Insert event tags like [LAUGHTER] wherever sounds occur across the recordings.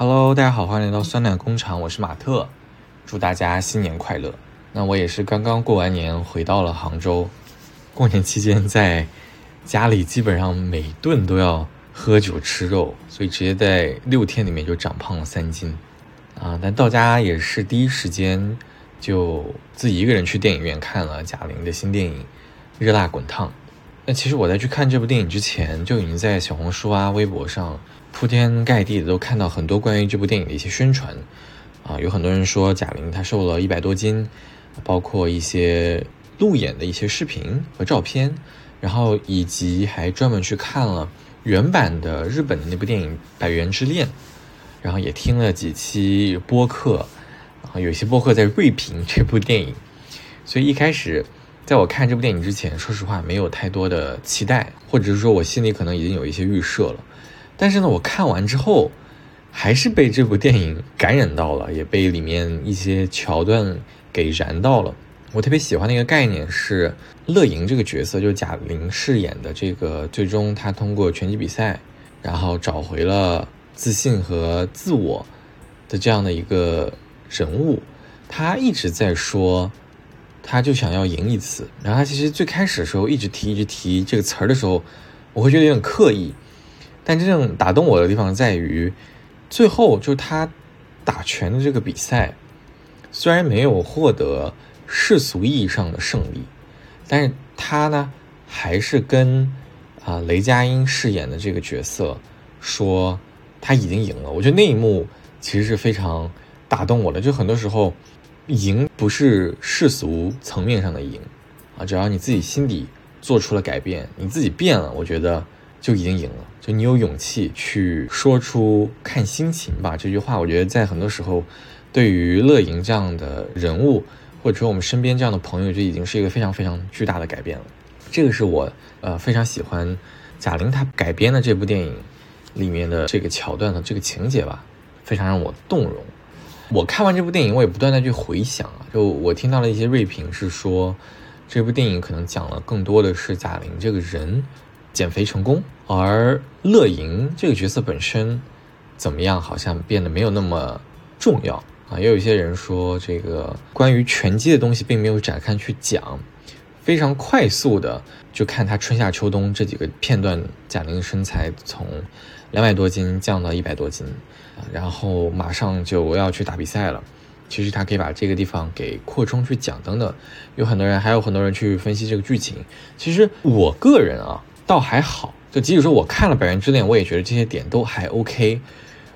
Hello，大家好，欢迎来到酸奶工厂，我是马特，祝大家新年快乐。那我也是刚刚过完年回到了杭州，过年期间在家里基本上每顿都要喝酒吃肉，所以直接在六天里面就长胖了三斤啊！但到家也是第一时间就自己一个人去电影院看了贾玲的新电影《热辣滚烫》。那其实我在去看这部电影之前，就已经在小红书啊、微博上。铺天盖地的都看到很多关于这部电影的一些宣传，啊，有很多人说贾玲她瘦了一百多斤，包括一些路演的一些视频和照片，然后以及还专门去看了原版的日本的那部电影《百元之恋》，然后也听了几期播客，啊，有些播客在锐评这部电影，所以一开始在我看这部电影之前，说实话没有太多的期待，或者是说我心里可能已经有一些预设了。但是呢，我看完之后，还是被这部电影感染到了，也被里面一些桥段给燃到了。我特别喜欢的一个概念是乐莹这个角色，就是贾玲饰演的这个，最终她通过拳击比赛，然后找回了自信和自我的这样的一个人物。她一直在说，她就想要赢一次。然后她其实最开始的时候一直提一直提这个词儿的时候，我会觉得有点刻意。但真正打动我的地方在于，最后就是他打拳的这个比赛，虽然没有获得世俗意义上的胜利，但是他呢还是跟啊雷佳音饰演的这个角色说他已经赢了。我觉得那一幕其实是非常打动我的。就很多时候，赢不是世俗层面上的赢啊，只要你自己心底做出了改变，你自己变了，我觉得。就已经赢了，就你有勇气去说出“看心情吧”这句话，我觉得在很多时候，对于乐莹这样的人物，或者说我们身边这样的朋友，就已经是一个非常非常巨大的改变了。这个是我呃非常喜欢贾玲她改编的这部电影里面的这个桥段的这个情节吧，非常让我动容。我看完这部电影，我也不断的去回想啊，就我听到了一些锐评是说，这部电影可能讲了更多的是贾玲这个人。减肥成功，而乐莹这个角色本身怎么样，好像变得没有那么重要啊。也有一些人说，这个关于拳击的东西并没有展开去讲，非常快速的就看他春夏秋冬这几个片段，贾玲的身材从两百多斤降到一百多斤，然后马上就要去打比赛了。其实他可以把这个地方给扩充去讲等等。有很多人，还有很多人去分析这个剧情。其实我个人啊。倒还好，就即使说我看了《百元之恋》，我也觉得这些点都还 OK。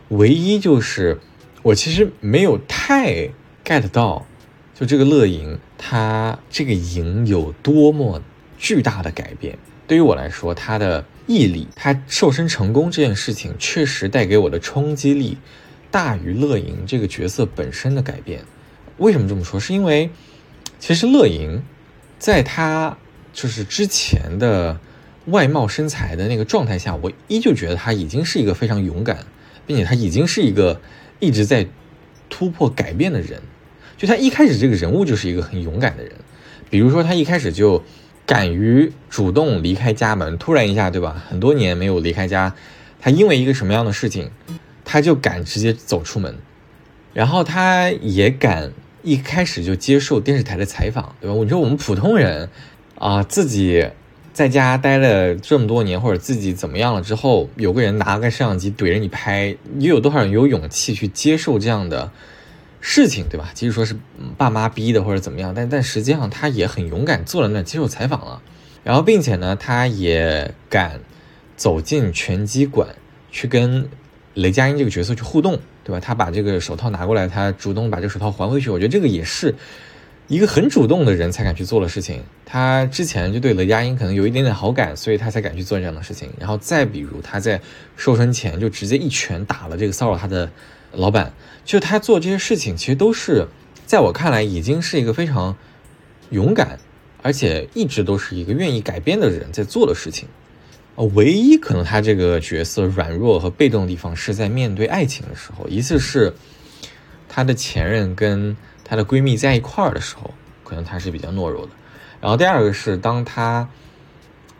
唯一就是，我其实没有太 get 到，就这个乐莹她这个赢有多么巨大的改变。对于我来说，她的毅力，她瘦身成功这件事情，确实带给我的冲击力大于乐莹这个角色本身的改变。为什么这么说？是因为其实乐莹在她就是之前的。外貌身材的那个状态下，我依旧觉得他已经是一个非常勇敢，并且他已经是一个一直在突破改变的人。就他一开始这个人物就是一个很勇敢的人，比如说他一开始就敢于主动离开家门，突然一下，对吧？很多年没有离开家，他因为一个什么样的事情，他就敢直接走出门，然后他也敢一开始就接受电视台的采访，对吧？你说我们普通人啊，自己。在家待了这么多年，或者自己怎么样了之后，有个人拿个摄像机怼着你拍，你有多少人有勇气去接受这样的事情，对吧？即使说是爸妈逼的或者怎么样，但但实际上他也很勇敢，坐在那接受采访了。然后，并且呢，他也敢走进拳击馆去跟雷佳音这个角色去互动，对吧？他把这个手套拿过来，他主动把这个手套还回去。我觉得这个也是。一个很主动的人才敢去做的事情，他之前就对雷佳音可能有一点点好感，所以他才敢去做这样的事情。然后再比如他在瘦身前就直接一拳打了这个骚扰他的老板，就他做这些事情，其实都是在我看来已经是一个非常勇敢，而且一直都是一个愿意改变的人在做的事情。呃，唯一可能他这个角色软弱和被动的地方是在面对爱情的时候，一次是她的前任跟。她的闺蜜在一块儿的时候，可能她是比较懦弱的。然后第二个是，当她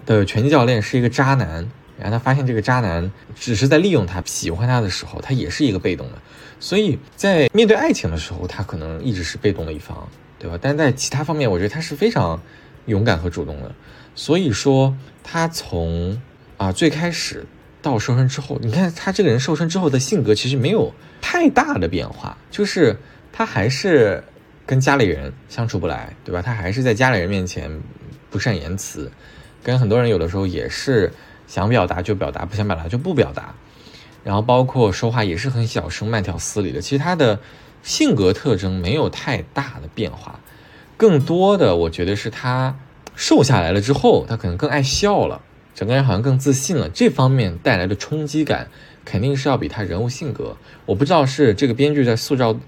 的拳击教练是一个渣男，然后她发现这个渣男只是在利用她，喜欢她的时候，她也是一个被动的。所以在面对爱情的时候，他可能一直是被动的一方，对吧？但在其他方面，我觉得他是非常勇敢和主动的。所以说，他从啊最开始到瘦身之后，你看他这个人瘦身之后的性格其实没有太大的变化，就是他还是跟家里人相处不来，对吧？他还是在家里人面前不善言辞，跟很多人有的时候也是想表达就表达，不想表达就不表达。然后包括说话也是很小声、慢条斯理的。其实他的性格特征没有太大的变化，更多的我觉得是他瘦下来了之后，他可能更爱笑了，整个人好像更自信了。这方面带来的冲击感肯定是要比他人物性格。我不知道是这个编剧在塑造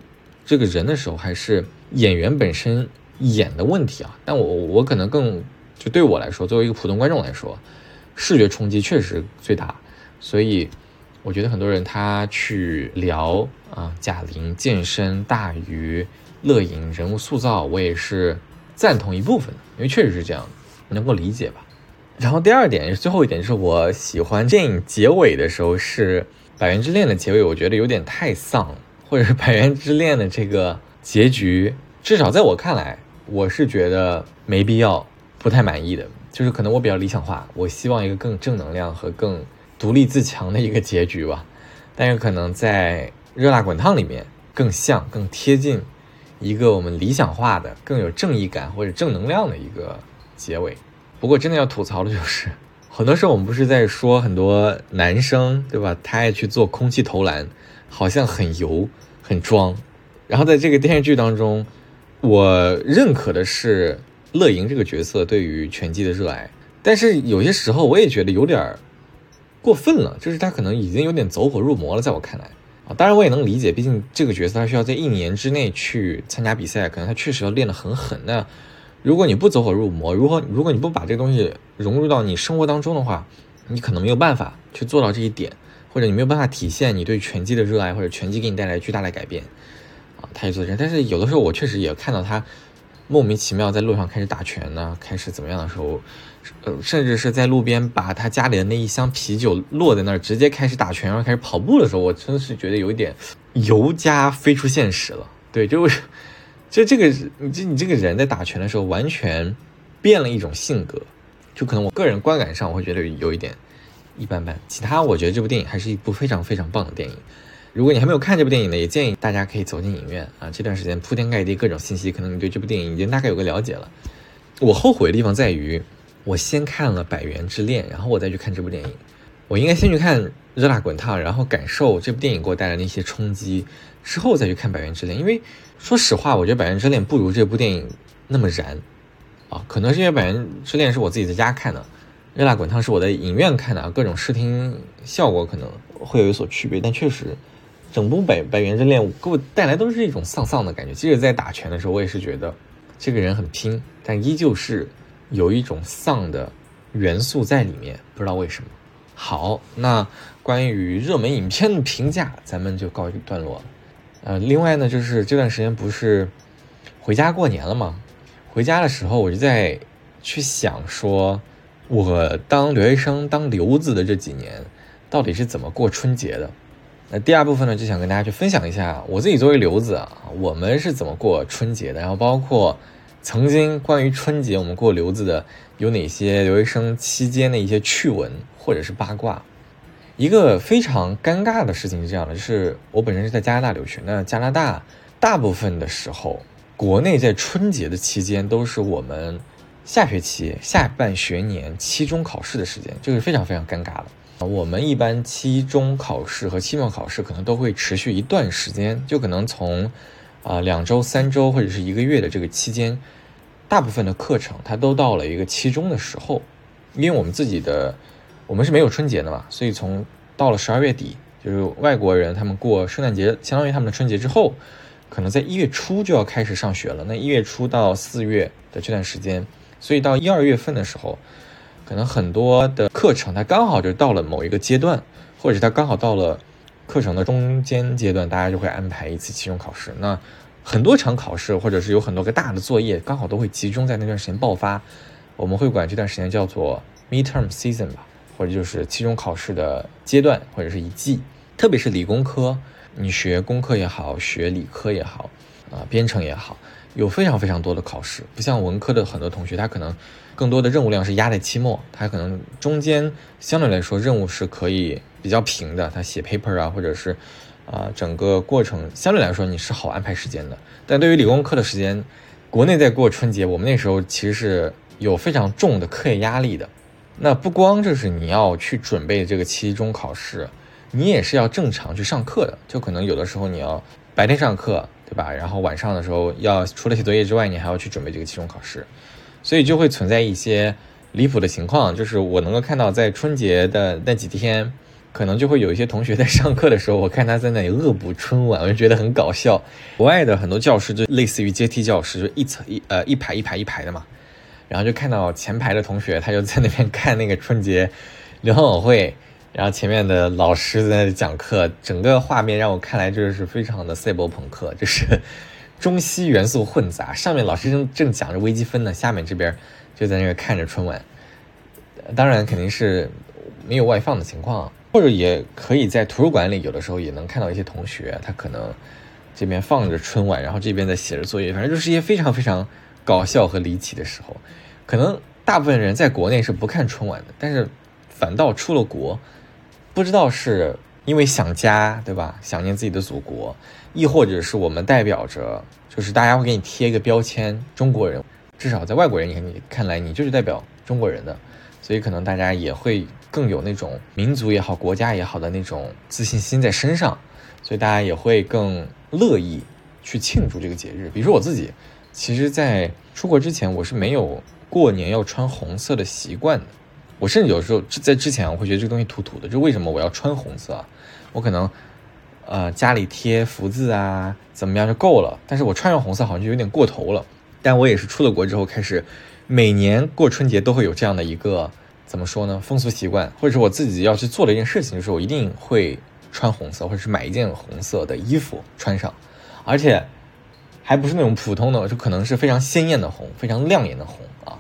这个人的时候，还是演员本身演的问题啊？但我我可能更就对我来说，作为一个普通观众来说，视觉冲击确实最大，所以。我觉得很多人他去聊啊贾玲健身大于乐莹人物塑造，我也是赞同一部分的，因为确实是这样，能够理解吧。然后第二点也是最后一点，就是我喜欢电影结尾的时候是《百元之恋》的结尾，我觉得有点太丧，或者是《百元之恋》的这个结局，至少在我看来，我是觉得没必要，不太满意的。就是可能我比较理想化，我希望一个更正能量和更。独立自强的一个结局吧，但有可能在《热辣滚烫》里面更像、更贴近一个我们理想化的、更有正义感或者正能量的一个结尾。不过，真的要吐槽的就是，[LAUGHS] 很多时候我们不是在说很多男生对吧？他爱去做空气投篮，好像很油、很装。然后在这个电视剧当中，我认可的是乐莹这个角色对于拳击的热爱，但是有些时候我也觉得有点。过分了，就是他可能已经有点走火入魔了，在我看来啊，当然我也能理解，毕竟这个角色他需要在一年之内去参加比赛，可能他确实要练得很狠。那如果你不走火入魔，如果如果你不把这个东西融入到你生活当中的话，你可能没有办法去做到这一点，或者你没有办法体现你对拳击的热爱，或者拳击给你带来巨大的改变啊，他也做这。但是有的时候我确实也看到他莫名其妙在路上开始打拳呢，开始怎么样的时候。呃，甚至是在路边把他家里的那一箱啤酒落在那儿，直接开始打拳，然后开始跑步的时候，我真的是觉得有一点油加飞出现实了。对，就是就这个你这你这个人在打拳的时候，完全变了一种性格，就可能我个人观感上我会觉得有一点一般般。其他我觉得这部电影还是一部非常非常棒的电影。如果你还没有看这部电影呢，也建议大家可以走进影院啊。这段时间铺天盖地各种信息，可能你对这部电影已经大概有个了解了。我后悔的地方在于。我先看了《百元之恋》，然后我再去看这部电影。我应该先去看《热辣滚烫》，然后感受这部电影给我带来的一些冲击，之后再去看《百元之恋》。因为说实话，我觉得《百元之恋》不如这部电影那么燃啊。可能是因为《百元之恋》是我自己在家看的，《热辣滚烫》是我在影院看的，各种视听效果可能会有所区别。但确实，整部《百百元之恋》给我带来都是一种丧丧的感觉。即使在打拳的时候，我也是觉得这个人很拼，但依旧是。有一种丧的元素在里面，不知道为什么。好，那关于热门影片的评价，咱们就告一段落了。呃，另外呢，就是这段时间不是回家过年了吗？回家的时候，我就在去想说，我当留学生、当留子的这几年，到底是怎么过春节的？那第二部分呢，就想跟大家去分享一下，我自己作为留子啊，我们是怎么过春节的，然后包括。曾经关于春节我们过留子的有哪些留学生期间的一些趣闻或者是八卦？一个非常尴尬的事情是这样的，就是我本身是在加拿大留学，那加拿大大部分的时候，国内在春节的期间都是我们下学期下半学年期中考试的时间，这个是非常非常尴尬的。我们一般期中考试和期末考试可能都会持续一段时间，就可能从。啊，两周、三周或者是一个月的这个期间，大部分的课程它都到了一个期中的时候，因为我们自己的我们是没有春节的嘛，所以从到了十二月底，就是外国人他们过圣诞节，相当于他们的春节之后，可能在一月初就要开始上学了。那一月初到四月的这段时间，所以到一二月份的时候，可能很多的课程它刚好就到了某一个阶段，或者是它刚好到了。课程的中间阶段，大家就会安排一次期中考试。那很多场考试，或者是有很多个大的作业，刚好都会集中在那段时间爆发。我们会管这段时间叫做 midterm season 吧。或者就是期中考试的阶段或者是一季，特别是理工科，你学工科也好，学理科也好，啊，编程也好，有非常非常多的考试，不像文科的很多同学，他可能更多的任务量是压在期末，他可能中间相对来说任务是可以比较平的，他写 paper 啊，或者是啊整个过程相对来说你是好安排时间的，但对于理工科的时间，国内在过春节，我们那时候其实是有非常重的课业压力的。那不光就是你要去准备这个期中考试，你也是要正常去上课的。就可能有的时候你要白天上课，对吧？然后晚上的时候要除了写作业之外，你还要去准备这个期中考试，所以就会存在一些离谱的情况。就是我能够看到，在春节的那几天，可能就会有一些同学在上课的时候，我看他在那里恶补春晚，我就觉得很搞笑。国外的很多教室就类似于阶梯教室，就一层一呃一排一排一排的嘛。然后就看到前排的同学，他就在那边看那个春节联欢晚会，然后前面的老师在那里讲课，整个画面让我看来就是非常的赛博朋克，就是 [LAUGHS] 中西元素混杂。上面老师正正讲着微积分呢，下面这边就在那个看着春晚。当然肯定是没有外放的情况，或者也可以在图书馆里，有的时候也能看到一些同学，他可能这边放着春晚，然后这边在写着作业，反正就是一些非常非常。搞笑和离奇的时候，可能大部分人在国内是不看春晚的，但是反倒出了国，不知道是因为想家，对吧？想念自己的祖国，亦或者是我们代表着，就是大家会给你贴一个标签——中国人。至少在外国人眼里看来，你就是代表中国人的，所以可能大家也会更有那种民族也好、国家也好的那种自信心在身上，所以大家也会更乐意去庆祝这个节日。比如说我自己。其实，在出国之前，我是没有过年要穿红色的习惯的。我甚至有时候在之前，我会觉得这个东西土土的。就为什么我要穿红色？我可能，呃，家里贴福字啊，怎么样就够了。但是我穿上红色好像就有点过头了。但我也是出了国之后，开始每年过春节都会有这样的一个怎么说呢？风俗习惯，或者是我自己要去做的一件事情，就是我一定会穿红色，或者是买一件红色的衣服穿上，而且。还不是那种普通的，就可能是非常鲜艳的红，非常亮眼的红啊，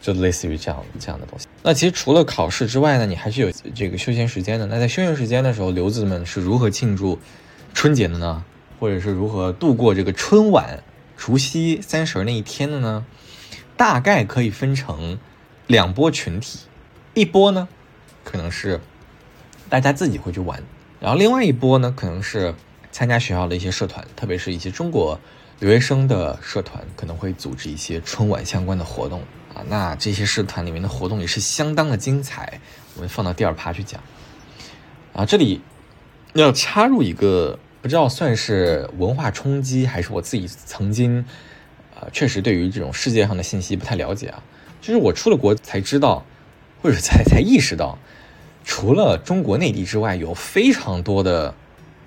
就类似于这样这样的东西。那其实除了考试之外呢，你还是有这个休闲时间的。那在休闲时间的时候，留子们是如何庆祝春节的呢？或者是如何度过这个春晚、除夕、三十那一天的呢？大概可以分成两波群体，一波呢可能是大家自己会去玩，然后另外一波呢可能是参加学校的一些社团，特别是一些中国。留学生的社团可能会组织一些春晚相关的活动啊，那这些社团里面的活动也是相当的精彩，我们放到第二趴去讲。啊，这里要插入一个不知道算是文化冲击，还是我自己曾经啊确实对于这种世界上的信息不太了解啊，就是我出了国才知道，或者才才意识到，除了中国内地之外，有非常多的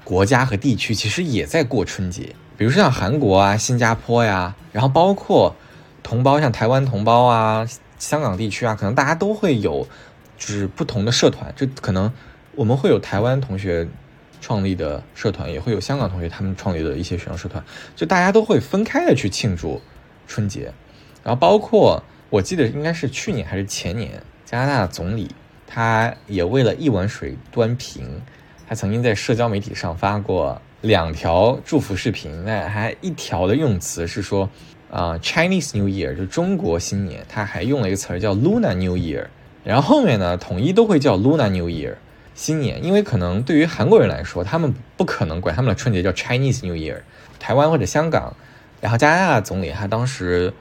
国家和地区其实也在过春节。比如说像韩国啊、新加坡呀，然后包括同胞像台湾同胞啊、香港地区啊，可能大家都会有就是不同的社团，就可能我们会有台湾同学创立的社团，也会有香港同学他们创立的一些学生社团，就大家都会分开的去庆祝春节。然后包括我记得应该是去年还是前年，加拿大的总理他也为了一碗水端平，他曾经在社交媒体上发过。两条祝福视频，那还一条的用词是说，啊，Chinese New Year 就中国新年，他还用了一个词儿叫 Luna New Year，然后后面呢，统一都会叫 Luna New Year 新年，因为可能对于韩国人来说，他们不可能管他们的春节叫 Chinese New Year，台湾或者香港，然后加拿大总理他当时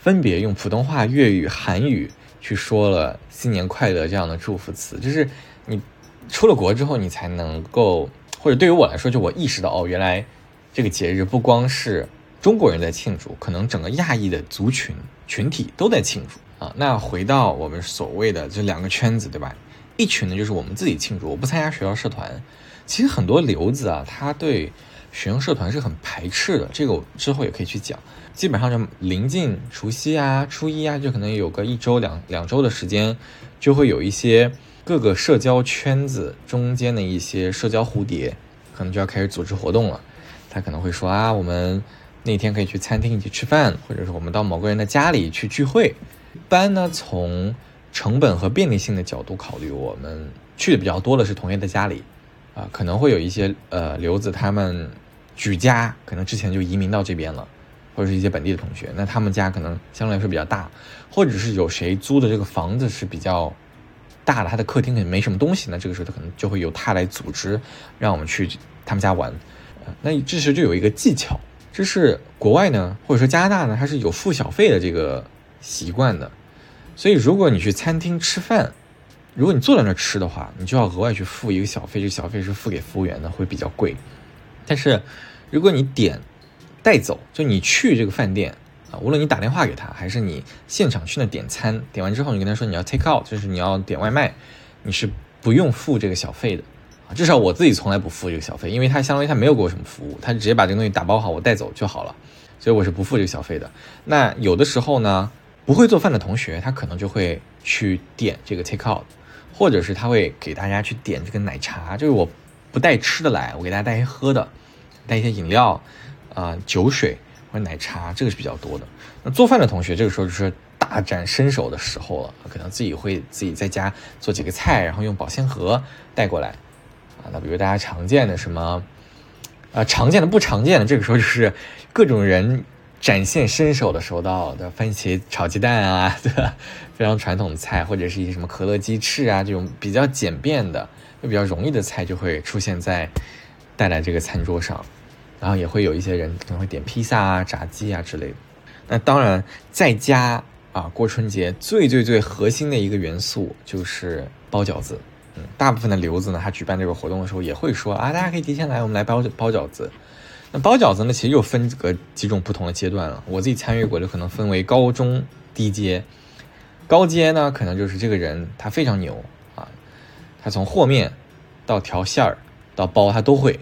分别用普通话、粤语、韩语去说了新年快乐这样的祝福词，就是你出了国之后，你才能够。或者对于我来说，就我意识到哦，原来这个节日不光是中国人在庆祝，可能整个亚裔的族群群体都在庆祝啊。那回到我们所谓的这两个圈子，对吧？一群呢就是我们自己庆祝，我不参加学校社团。其实很多留子啊，他对学生社团是很排斥的。这个我之后也可以去讲。基本上就临近除夕啊、初一啊，就可能有个一周两两周的时间，就会有一些。各个社交圈子中间的一些社交蝴蝶，可能就要开始组织活动了。他可能会说啊，我们那天可以去餐厅一起吃饭，或者是我们到某个人的家里去聚会。一般呢，从成本和便利性的角度考虑，我们去的比较多的是同学的家里，啊，可能会有一些呃留子他们举家可能之前就移民到这边了，或者是一些本地的同学，那他们家可能相对来说比较大，或者是有谁租的这个房子是比较大的，他的客厅里没什么东西，那这个时候他可能就会由他来组织，让我们去他们家玩。那这时就有一个技巧，这是国外呢，或者说加拿大呢，它是有付小费的这个习惯的。所以，如果你去餐厅吃饭，如果你坐在那儿吃的话，你就要额外去付一个小费，这个小费是付给服务员的，会比较贵。但是，如果你点带走，就你去这个饭店啊，无论你打电话给他，还是你现场去那点餐，点完之后你跟他说你要 take out，就是你要点外卖，你是不用付这个小费的啊。至少我自己从来不付这个小费，因为他相当于他没有给我什么服务，他直接把这个东西打包好，我带走就好了，所以我是不付这个小费的。那有的时候呢？不会做饭的同学，他可能就会去点这个 take out，或者是他会给大家去点这个奶茶，就是我不带吃的来，我给大家带一些喝的，带一些饮料，啊酒水或者奶茶，这个是比较多的。那做饭的同学，这个时候就是大展身手的时候了，可能自己会自己在家做几个菜，然后用保鲜盒带过来，啊，那比如大家常见的什么，啊常见的不常见的，这个时候就是各种人。展现身手的时候到的番茄炒鸡蛋啊，[LAUGHS] 对吧？非常传统的菜，或者是一些什么可乐鸡翅啊，这种比较简便的、又比较容易的菜，就会出现在带来这个餐桌上。然后也会有一些人可能会点披萨啊、炸鸡啊之类的。那当然，在家啊过春节最最最核心的一个元素就是包饺子。嗯，大部分的留子呢，他举办这个活动的时候也会说啊，大家可以提前来，我们来包包饺子。那包饺子呢，其实又分个几种不同的阶段了。我自己参与过，就可能分为高中低阶。高阶呢，可能就是这个人他非常牛啊，他从和面到调馅儿到包他都会。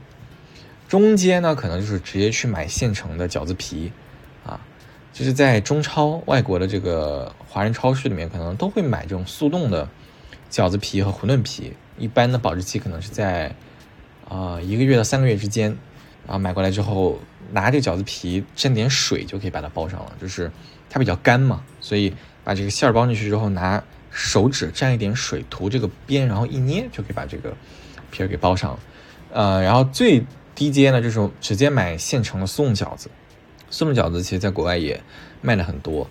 中间呢，可能就是直接去买现成的饺子皮啊，就是在中超外国的这个华人超市里面，可能都会买这种速冻的饺子皮和馄饨皮，一般的保质期可能是在啊一个月到三个月之间。然后买过来之后，拿这个饺子皮蘸点水就可以把它包上了。就是它比较干嘛，所以把这个馅儿包进去之后，拿手指蘸一点水涂这个边，然后一捏就可以把这个皮儿给包上了。呃，然后最低阶呢，就是直接买现成的速冻饺子。速冻饺子其实在国外也卖的很多，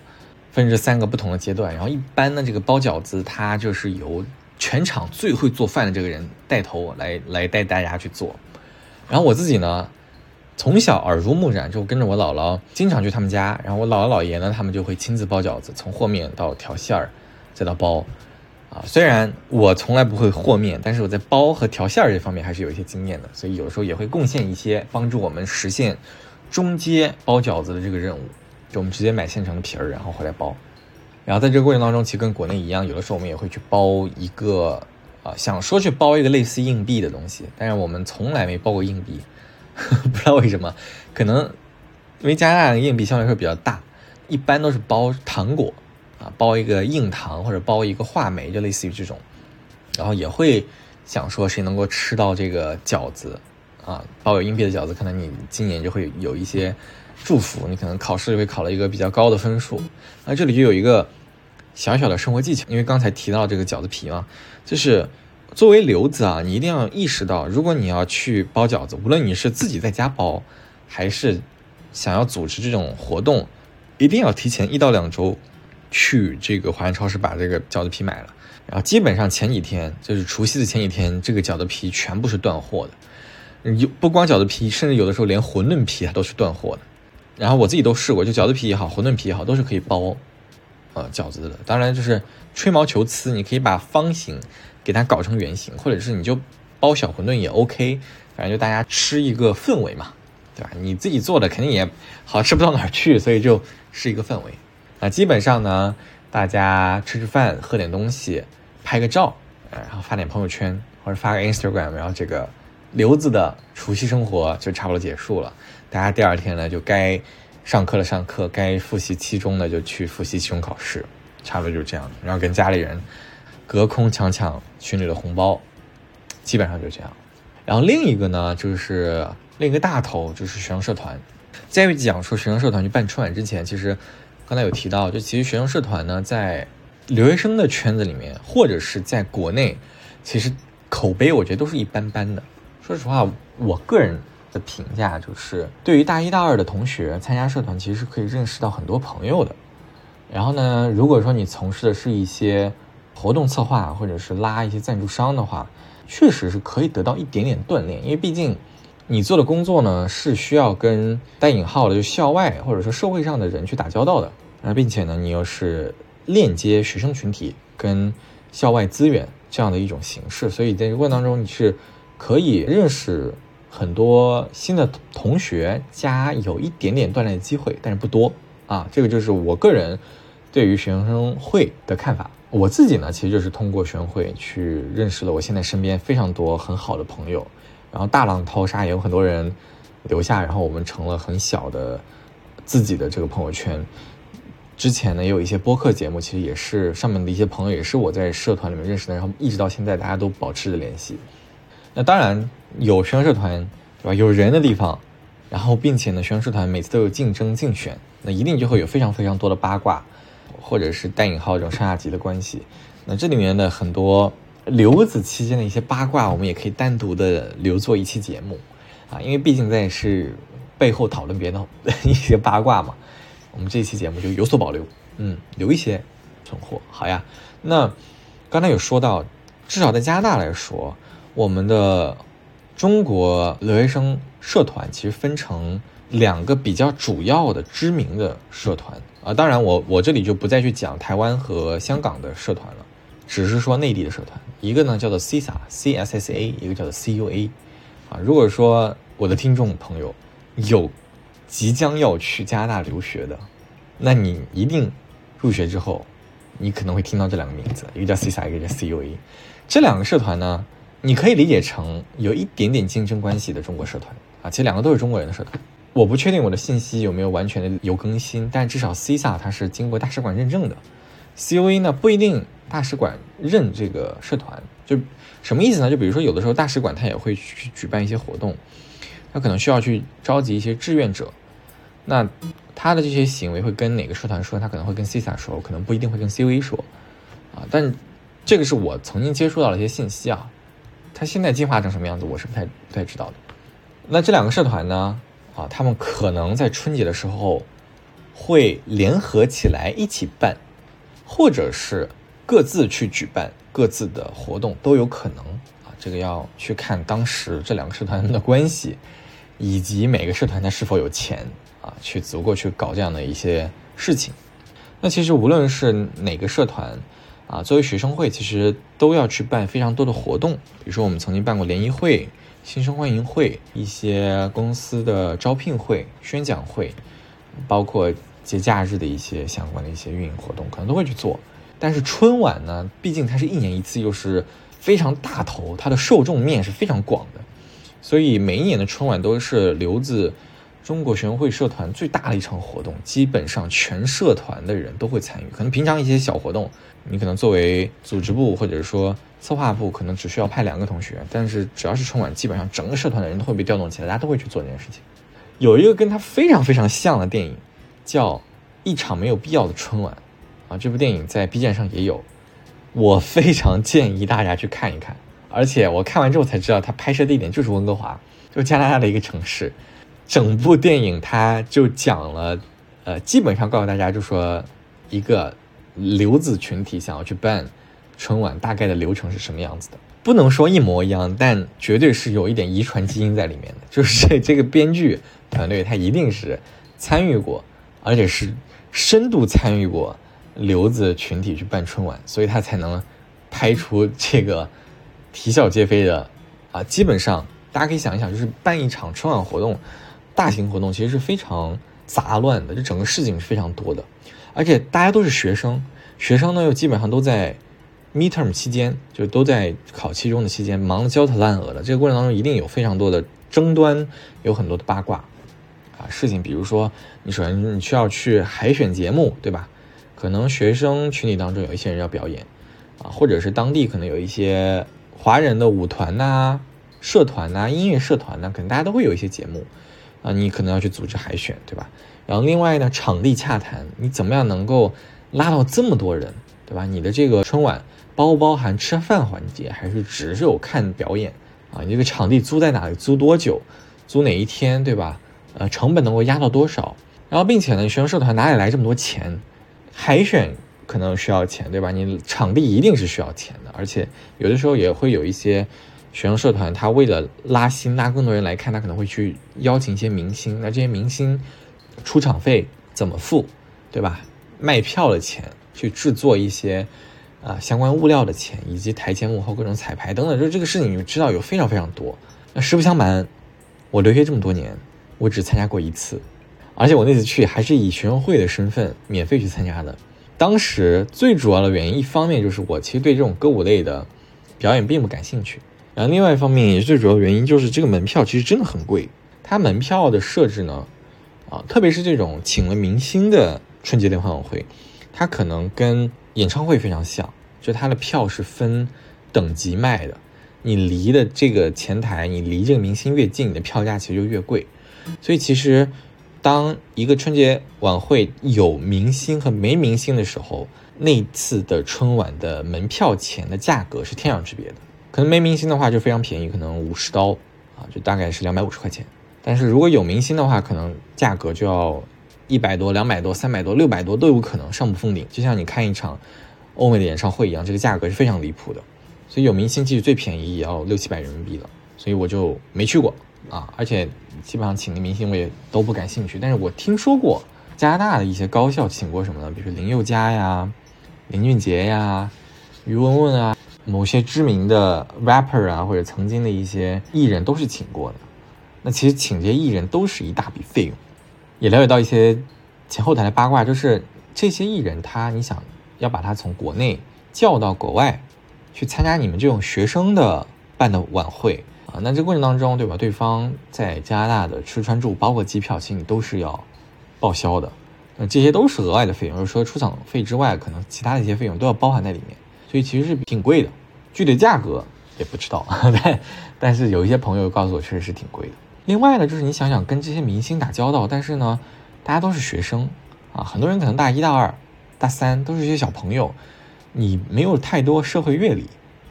分这三个不同的阶段。然后一般呢，这个包饺子它就是由全场最会做饭的这个人带头来来带大家去做。然后我自己呢。从小耳濡目染，就跟着我姥姥经常去他们家，然后我姥姥姥爷呢，他们就会亲自包饺子，从和面到调馅儿，再到包。啊，虽然我从来不会和面，但是我在包和调馅儿这方面还是有一些经验的，所以有的时候也会贡献一些，帮助我们实现中街包饺子的这个任务。就我们直接买现成的皮儿，然后回来包。然后在这个过程当中，其实跟国内一样，有的时候我们也会去包一个，啊，想说去包一个类似硬币的东西，但是我们从来没包过硬币。[LAUGHS] 不知道为什么，可能因为加拿大的硬币相对来说比较大，一般都是包糖果啊，包一个硬糖或者包一个话梅，就类似于这种，然后也会想说谁能够吃到这个饺子啊，包有硬币的饺子，可能你今年就会有一些祝福，你可能考试就会考了一个比较高的分数。那这里就有一个小小的生活技巧，因为刚才提到这个饺子皮嘛，就是。作为留子啊，你一定要意识到，如果你要去包饺子，无论你是自己在家包，还是想要组织这种活动，一定要提前一到两周去这个华人超市把这个饺子皮买了。然后基本上前几天，就是除夕的前几天，这个饺子皮全部是断货的。有不光饺子皮，甚至有的时候连馄饨皮它都是断货的。然后我自己都试过，就饺子皮也好，馄饨皮也好，都是可以包呃饺子的。当然就是吹毛求疵，你可以把方形。给它搞成圆形，或者是你就包小馄饨也 OK，反正就大家吃一个氛围嘛，对吧？你自己做的肯定也好吃不到哪儿去，所以就是一个氛围。那基本上呢，大家吃吃饭，喝点东西，拍个照，然后发点朋友圈或者发个 Instagram，然后这个刘子的除夕生活就差不多结束了。大家第二天呢，就该上课的上课，该复习期中的就去复习期中考试，差不多就是这样。然后跟家里人。隔空抢抢群里的红包，基本上就这样。然后另一个呢，就是另一个大头就是学生社团。在讲说学生社团去办春晚之前，其实刚才有提到，就其实学生社团呢，在留学生的圈子里面，或者是在国内，其实口碑我觉得都是一般般的。说实话，我个人的评价就是，对于大一、大二的同学参加社团，其实是可以认识到很多朋友的。然后呢，如果说你从事的是一些活动策划，或者是拉一些赞助商的话，确实是可以得到一点点锻炼。因为毕竟你做的工作呢，是需要跟带引号的就校外或者说社会上的人去打交道的。那并且呢，你又是链接学生群体跟校外资源这样的一种形式，所以在这个过程当中，你是可以认识很多新的同学，加有一点点锻炼的机会，但是不多啊。这个就是我个人对于学生会的看法。我自己呢，其实就是通过学生会去认识了我现在身边非常多很好的朋友，然后大浪淘沙也有很多人留下，然后我们成了很小的自己的这个朋友圈。之前呢，也有一些播客节目，其实也是上面的一些朋友，也是我在社团里面认识的，然后一直到现在，大家都保持着联系。那当然有学生社团，对吧？有人的地方，然后并且呢，学生社团每次都有竞争竞选，那一定就会有非常非常多的八卦，或者是带引号这种上下级的关系。那这里面的很多留子期间的一些八卦，我们也可以单独的留作一期节目啊，因为毕竟在是背后讨论别的一些八卦嘛。我们这期节目就有所保留，嗯，留一些存货，好呀。那刚才有说到，至少在加拿大来说，我们的中国留学生社团其实分成两个比较主要的知名的社团啊。当然，我我这里就不再去讲台湾和香港的社团了，只是说内地的社团。一个呢叫做 CISA，C S S A，一个叫做 C U A。啊，如果说我的听众朋友有。即将要去加拿大留学的，那你一定入学之后，你可能会听到这两个名字，一个叫 CISA，一个叫 CUA。这两个社团呢，你可以理解成有一点点竞争关系的中国社团啊。其实两个都是中国人的社团，我不确定我的信息有没有完全的有更新，但至少 CISA 它是经过大使馆认证的，CUA 呢不一定大使馆认这个社团，就什么意思呢？就比如说有的时候大使馆他也会去举办一些活动。他可能需要去召集一些志愿者，那他的这些行为会跟哪个社团说？他可能会跟 CISA 说，可能不一定会跟 CUA 说，啊，但这个是我曾经接触到的一些信息啊。他现在进化成什么样子，我是不太不太知道的。那这两个社团呢？啊，他们可能在春节的时候会联合起来一起办，或者是各自去举办各自的活动都有可能啊。这个要去看当时这两个社团的关系。以及每个社团它是否有钱啊，去足够去搞这样的一些事情。那其实无论是哪个社团啊，作为学生会，其实都要去办非常多的活动。比如说我们曾经办过联谊会、新生欢迎会、一些公司的招聘会、宣讲会，包括节假日的一些相关的一些运营活动，可能都会去做。但是春晚呢，毕竟它是一年一次，又是非常大头，它的受众面是非常广的。所以每一年的春晚都是留子中国学生会社团最大的一场活动，基本上全社团的人都会参与。可能平常一些小活动，你可能作为组织部或者说策划部，可能只需要派两个同学，但是只要是春晚，基本上整个社团的人都会被调动起来，大家都会去做这件事情。有一个跟他非常非常像的电影，叫《一场没有必要的春晚》啊，这部电影在 B 站上也有，我非常建议大家去看一看。而且我看完之后才知道，它拍摄地点就是温哥华，就加拿大的一个城市。整部电影它就讲了，呃，基本上告诉大家，就说一个留子群体想要去办春晚，大概的流程是什么样子的。不能说一模一样，但绝对是有一点遗传基因在里面的。就是这个编剧团队，他一定是参与过，而且是深度参与过留子群体去办春晚，所以他才能拍出这个。啼笑皆非的，啊，基本上大家可以想一想，就是办一场春晚活动，大型活动其实是非常杂乱的，这整个事情是非常多的，而且大家都是学生，学生呢又基本上都在 midterm 期间，就都在考期中的期间，忙得焦头烂额的。这个过程当中一定有非常多的争端，有很多的八卦，啊，事情，比如说你首先你需要去海选节目，对吧？可能学生群体当中有一些人要表演，啊，或者是当地可能有一些。华人的舞团呐、社团呐、音乐社团呐，可能大家都会有一些节目，啊，你可能要去组织海选，对吧？然后另外呢，场地洽谈，你怎么样能够拉到这么多人对吧？你的这个春晚包不包含吃饭环节，还是只是有看表演啊？你这个场地租在哪里？租多久？租哪一天？对吧？呃，成本能够压到多少？然后，并且呢，学生社团哪里来这么多钱？海选可能需要钱，对吧？你场地一定是需要钱的，而且有的时候也会有一些学生社团，他为了拉新、拉更多人来看，他可能会去邀请一些明星。那这些明星出场费怎么付？对吧？卖票的钱。去制作一些，啊相关物料的钱，以及台前幕后各种彩排等等，就这个事情，你知道有非常非常多。那实不相瞒，我留学这么多年，我只参加过一次，而且我那次去还是以学生会的身份免费去参加的。当时最主要的原因，一方面就是我其实对这种歌舞类的表演并不感兴趣，然后另外一方面也是最主要的原因，就是这个门票其实真的很贵。它门票的设置呢，啊，特别是这种请了明星的春节联欢晚会。它可能跟演唱会非常像，就它的票是分等级卖的，你离的这个前台，你离这个明星越近，你的票价其实就越贵。所以其实，当一个春节晚会有明星和没明星的时候，那次的春晚的门票钱的价格是天壤之别的。可能没明星的话就非常便宜，可能五十刀啊，就大概是两百五十块钱。但是如果有明星的话，可能价格就要。一百多、两百多、三百多、六百多都有可能，上不封顶。就像你看一场欧美的演唱会一样，这个价格是非常离谱的。所以有明星其实最便宜也要六七百人民币了，所以我就没去过啊。而且基本上请的明星我也都不感兴趣。但是我听说过加拿大的一些高校请过什么呢？比如林宥嘉呀、林俊杰呀、于文文啊，某些知名的 rapper 啊，或者曾经的一些艺人都是请过的。那其实请这些艺人都是一大笔费用。也了解到一些前后台的八卦，就是这些艺人他，你想要把他从国内叫到国外去参加你们这种学生的办的晚会啊，那这过程当中，对吧？对方在加拿大的吃穿住，包括机票，其实你都是要报销的。那这些都是额外的费用，就是说出场费之外，可能其他的一些费用都要包含在里面，所以其实是挺贵的。具体价格也不知道，[LAUGHS] 但但是有一些朋友告诉我，确实是挺贵的。另外呢，就是你想想跟这些明星打交道，但是呢，大家都是学生啊，很多人可能大一、大二、大三都是一些小朋友，你没有太多社会阅历，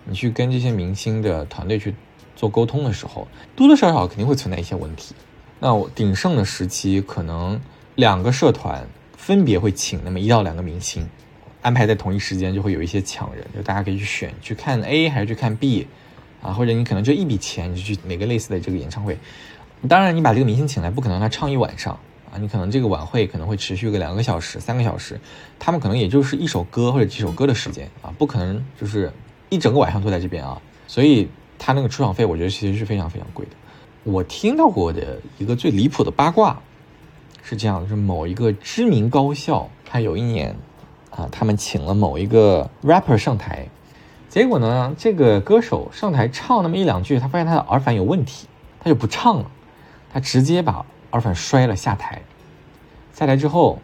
你去跟这些明星的团队去做沟通的时候，多多少少肯定会存在一些问题。那我鼎盛的时期，可能两个社团分别会请那么一到两个明星，安排在同一时间，就会有一些抢人，就大家可以去选去看 A 还是去看 B，啊，或者你可能就一笔钱，你就去哪个类似的这个演唱会。当然，你把这个明星请来，不可能他唱一晚上啊！你可能这个晚会可能会持续个两个小时、三个小时，他们可能也就是一首歌或者几首歌的时间啊，不可能就是一整个晚上都在这边啊。所以他那个出场费，我觉得其实是非常非常贵的。我听到过的一个最离谱的八卦是这样的：是某一个知名高校，他有一年啊，他们请了某一个 rapper 上台，结果呢，这个歌手上台唱那么一两句，他发现他的耳返有问题，他就不唱了。他直接把耳返摔了下台，下台之后，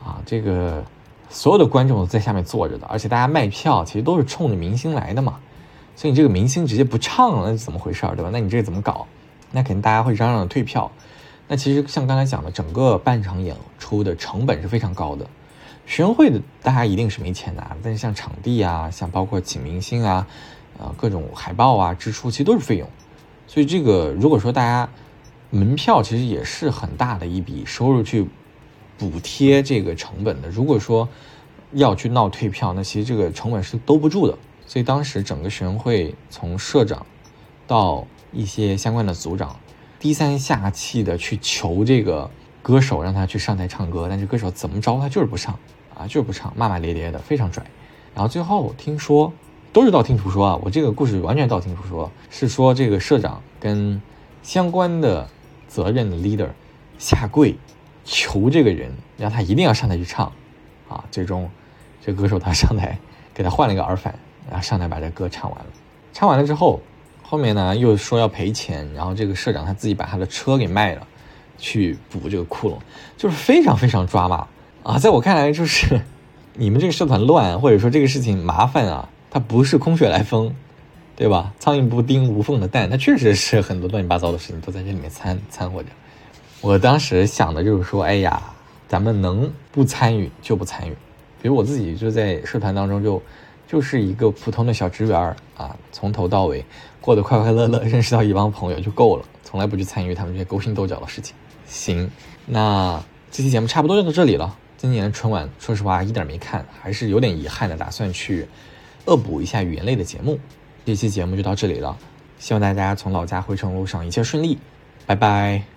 啊，这个所有的观众都在下面坐着的，而且大家卖票其实都是冲着明星来的嘛，所以你这个明星直接不唱了，那怎么回事儿，对吧？那你这怎么搞？那肯定大家会嚷嚷着退票。那其实像刚才讲的，整个半场演出的成本是非常高的。学生会的大家一定是没钱拿，但是像场地啊，像包括请明星啊，啊，各种海报啊支出，其实都是费用。所以这个如果说大家。门票其实也是很大的一笔收入，去补贴这个成本的。如果说要去闹退票，那其实这个成本是兜不住的。所以当时整个学生会从社长到一些相关的组长，低三下气的去求这个歌手让他去上台唱歌，但是歌手怎么着他就是不上啊，就是不唱，骂骂咧咧的，非常拽。然后最后听说都是道听途说啊，我这个故事完全道听途说，是说这个社长跟相关的。责任的 leader 下跪求这个人，让他一定要上台去唱，啊，最终这歌手他上台给他换了一个耳返，然后上台把这歌唱完了。唱完了之后，后面呢又说要赔钱，然后这个社长他自己把他的车给卖了，去补这个窟窿，就是非常非常抓马啊！在我看来，就是你们这个社团乱，或者说这个事情麻烦啊，它不是空穴来风。对吧？苍蝇不叮无缝的蛋，它确实是很多乱七八糟的事情都在这里面掺掺和着。我当时想的就是说，哎呀，咱们能不参与就不参与，比如我自己就在社团当中就就是一个普通的小职员啊，从头到尾过得快快乐乐，[LAUGHS] 认识到一帮朋友就够了，从来不去参与他们这些勾心斗角的事情。行，那这期节目差不多就到这里了。今年的春晚，说实话一点没看，还是有点遗憾的，打算去恶补一下语言类的节目。这期节目就到这里了，希望大家从老家回程路上一切顺利，拜拜。